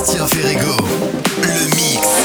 about it too. Can't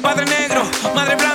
Padre negro, madre blanca,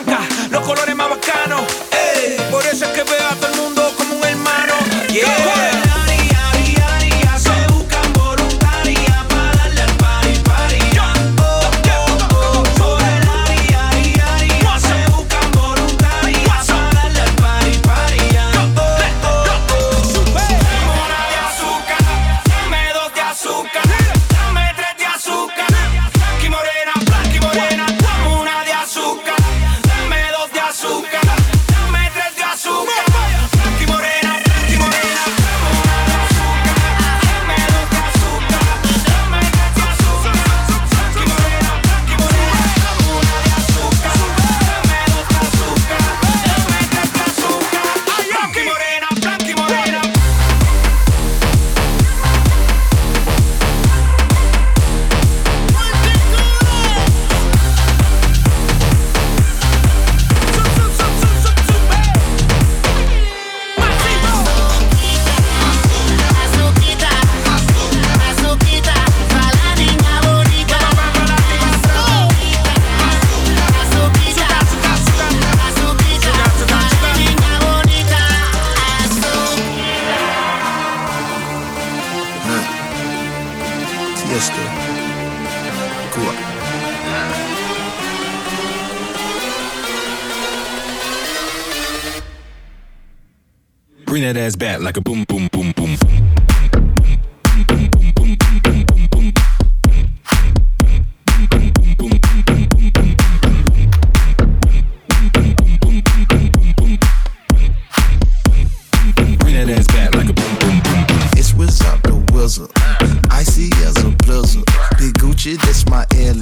blizzard. Icy as a blizzard. Big Gucci, that's my inner.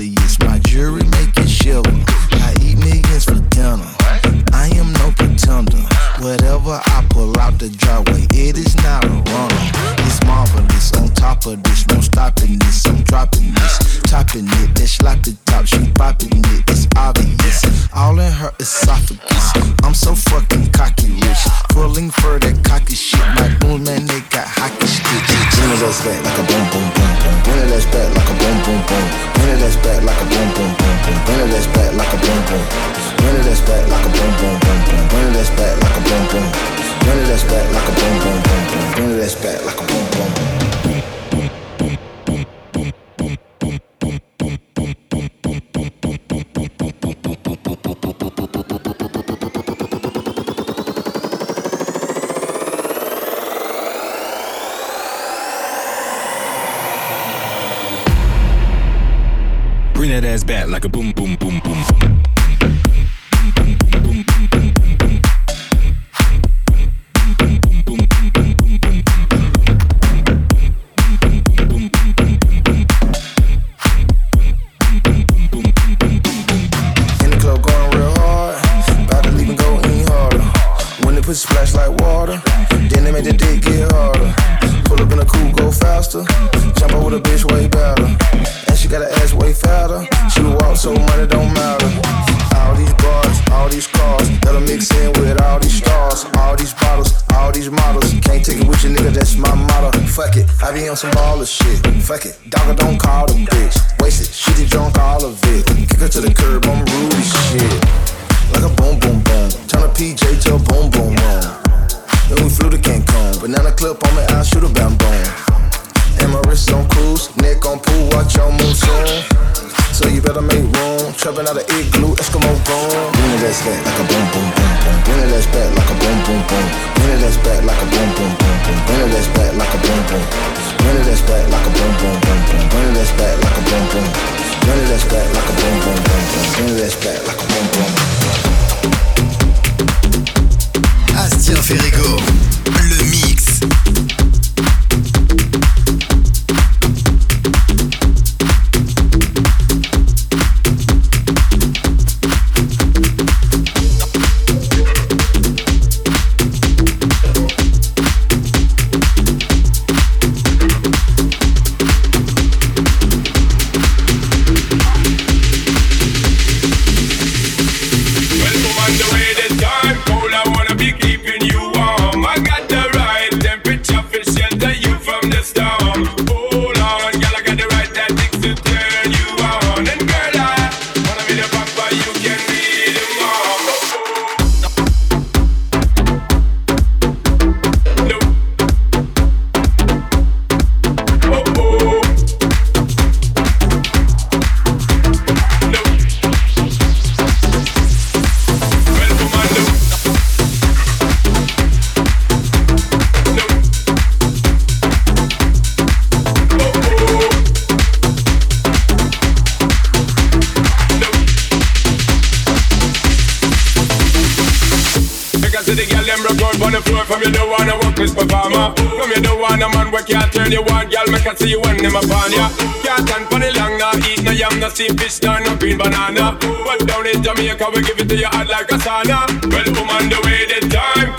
Y'all make a see when them upon ya. Can't stand for the long, nah eat no yam, no see fish, nah no green banana. But down in Jamaica we give it to you hot like a sauna. Well, woman, the way the time.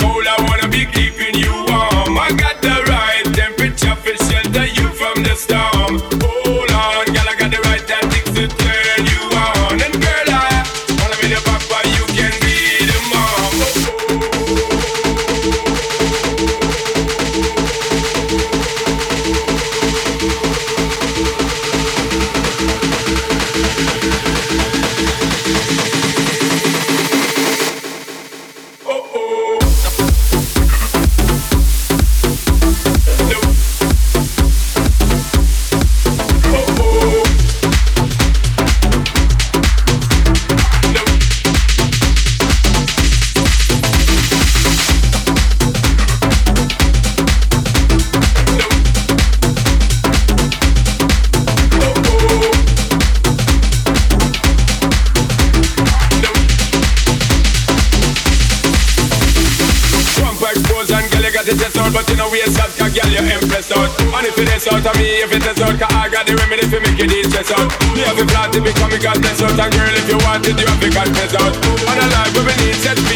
wanted the African peasant. Man alive, we need set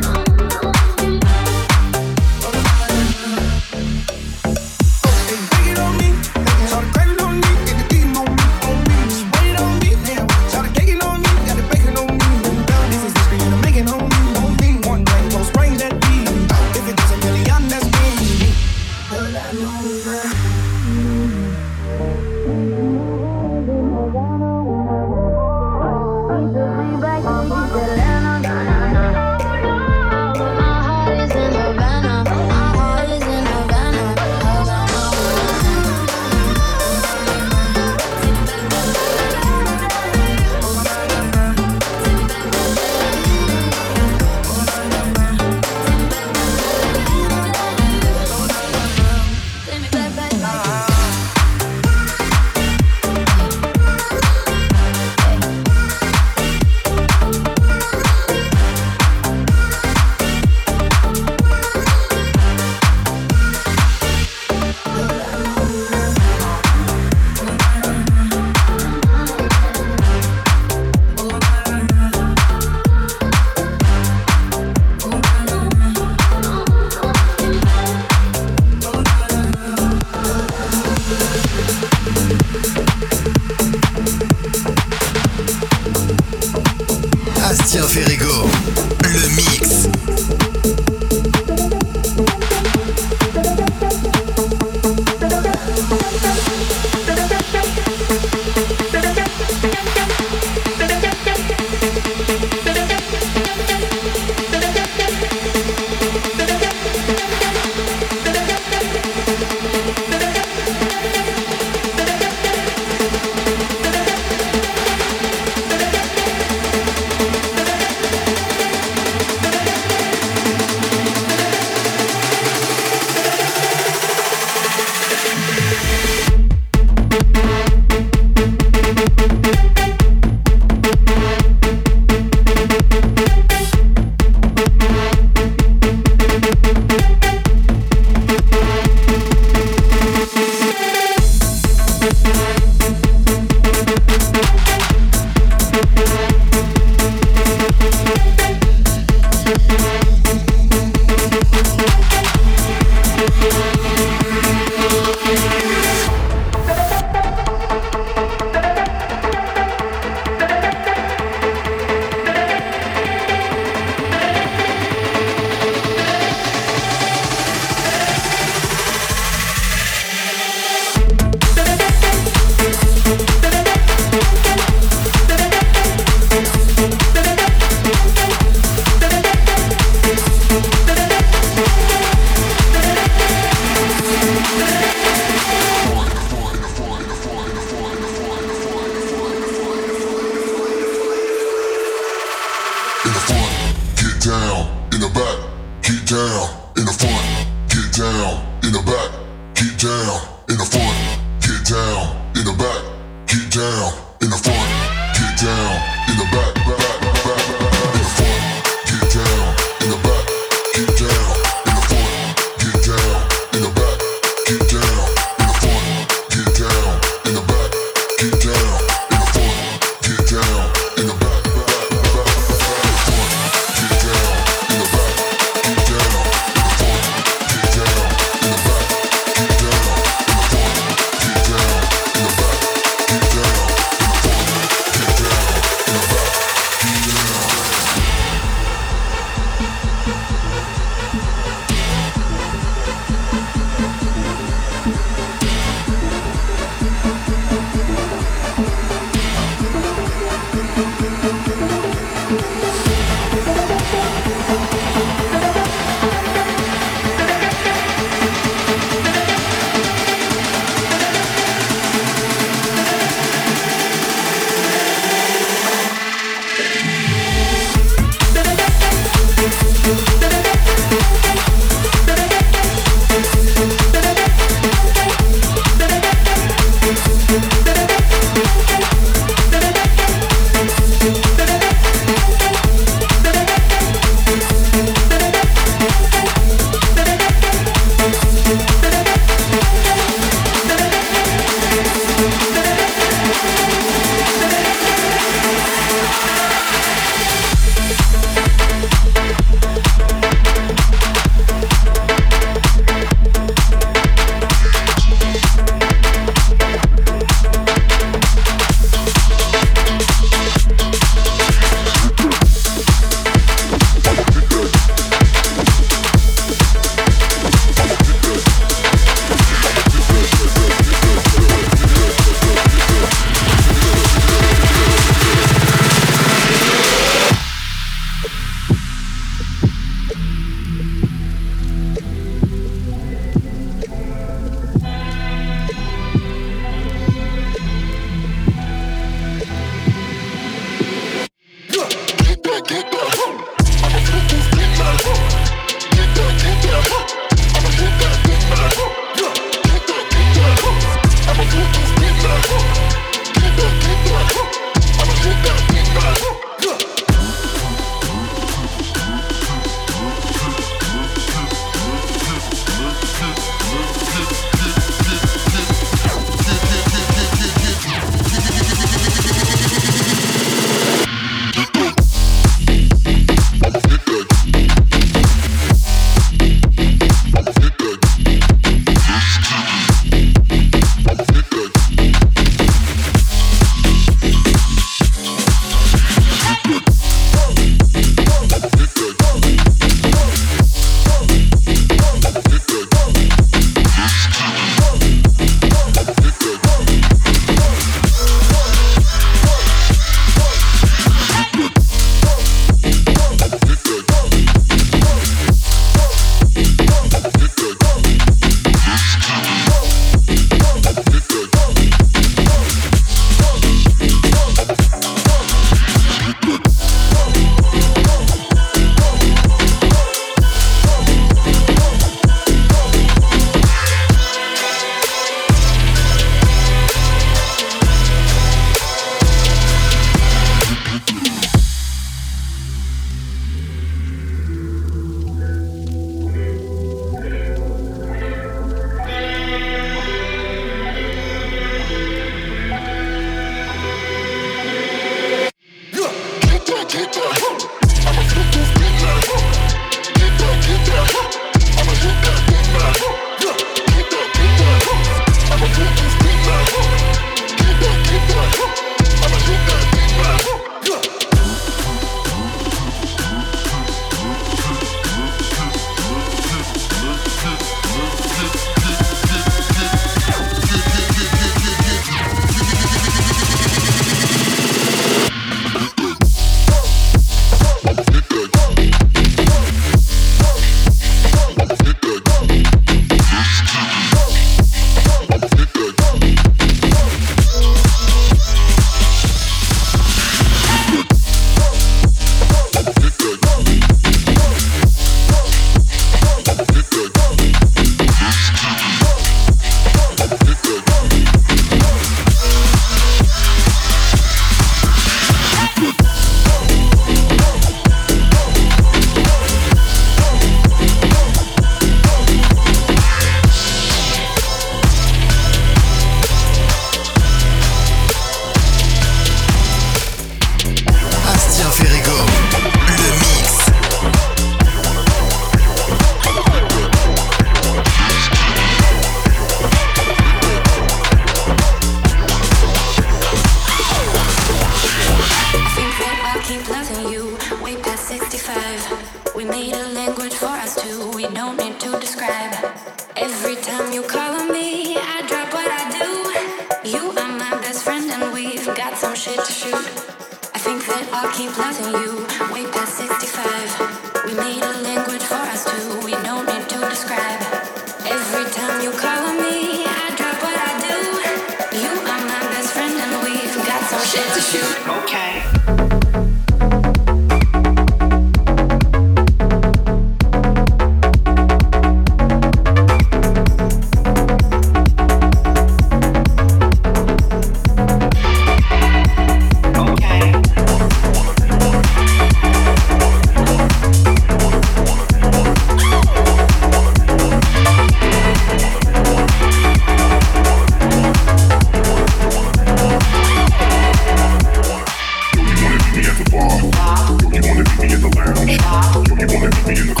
When you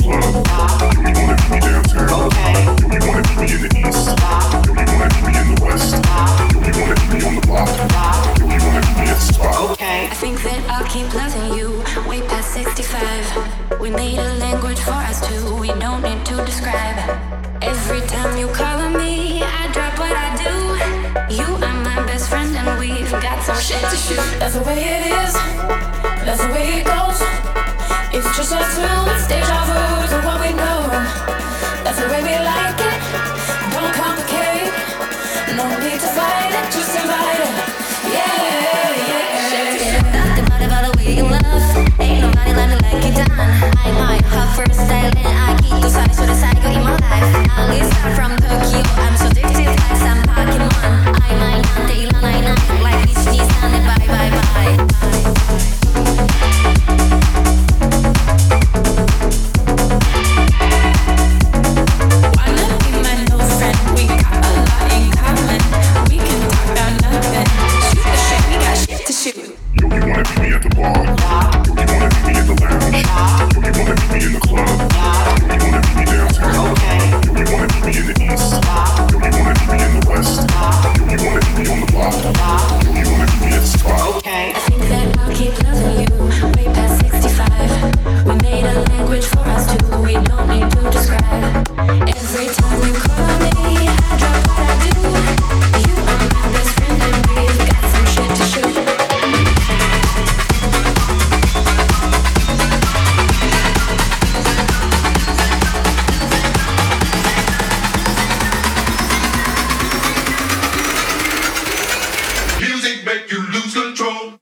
make you lose control.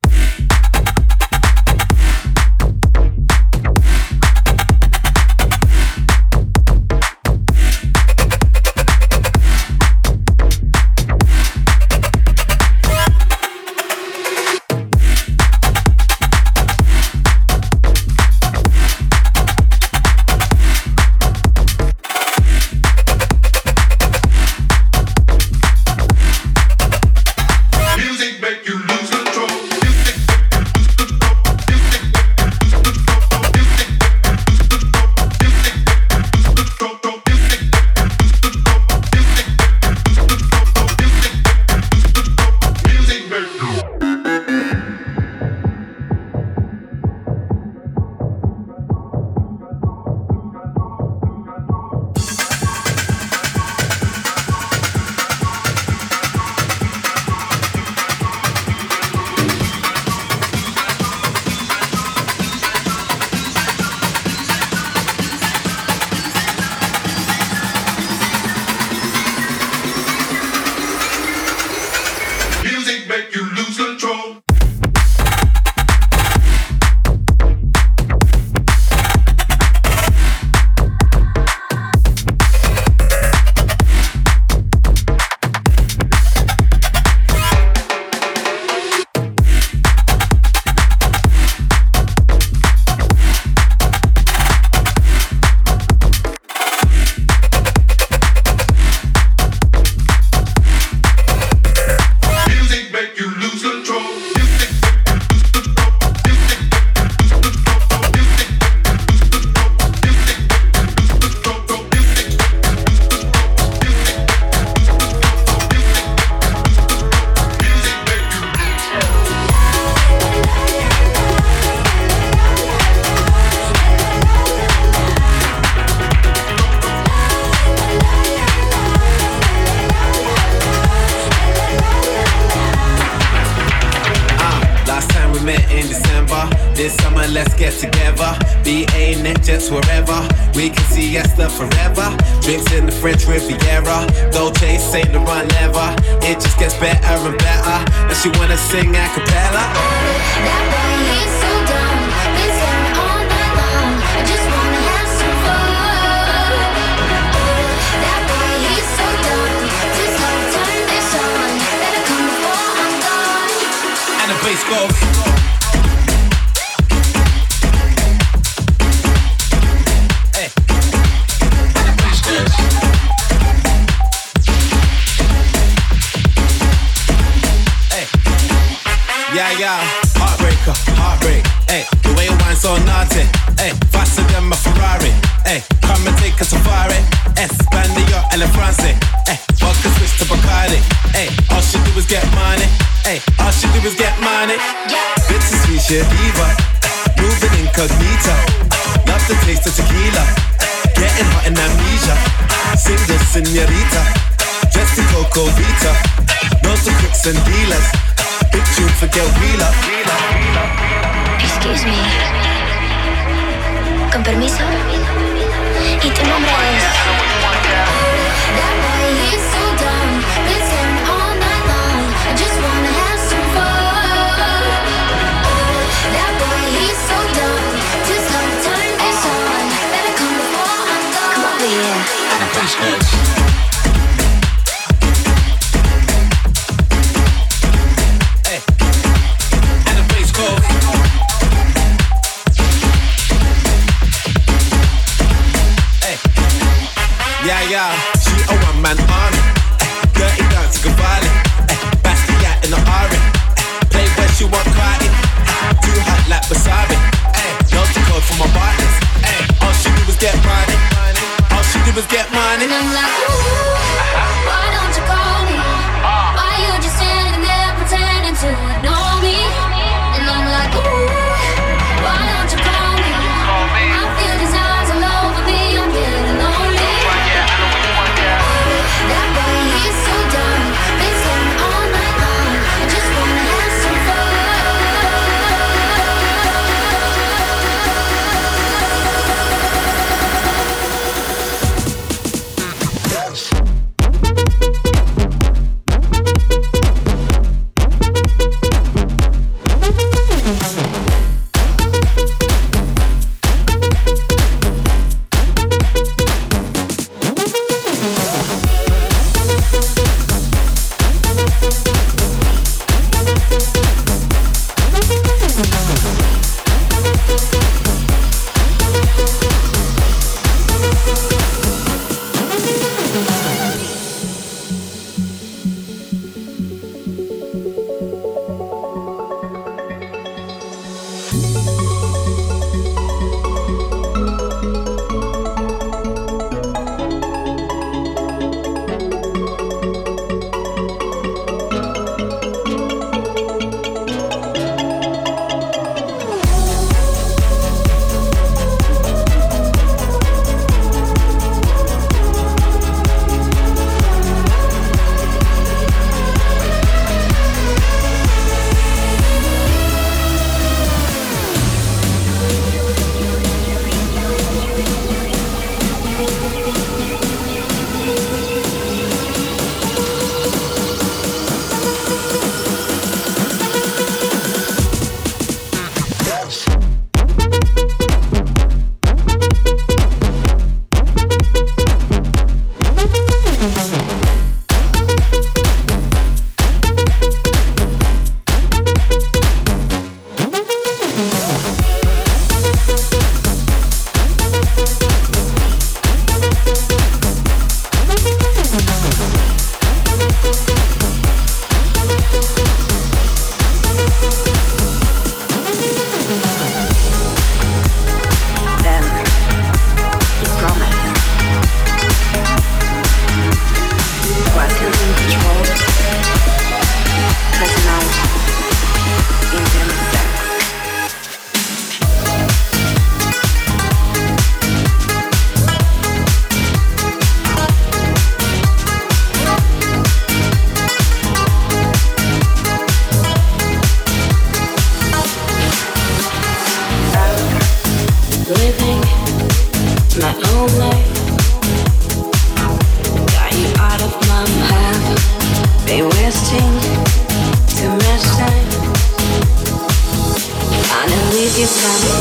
You